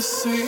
when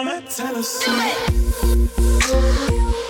on my Tennessee. Do it.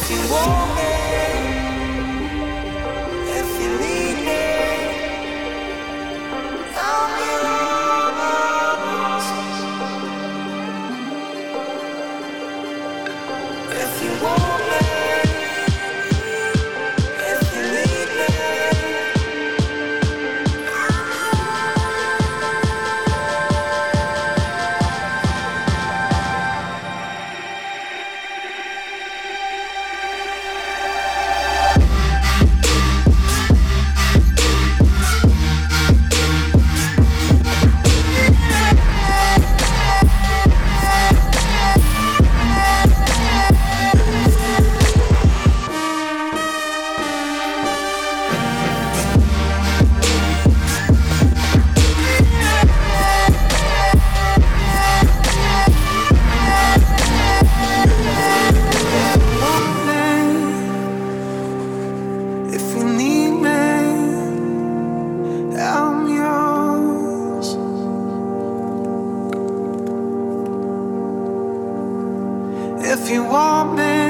if you want me. if you want me.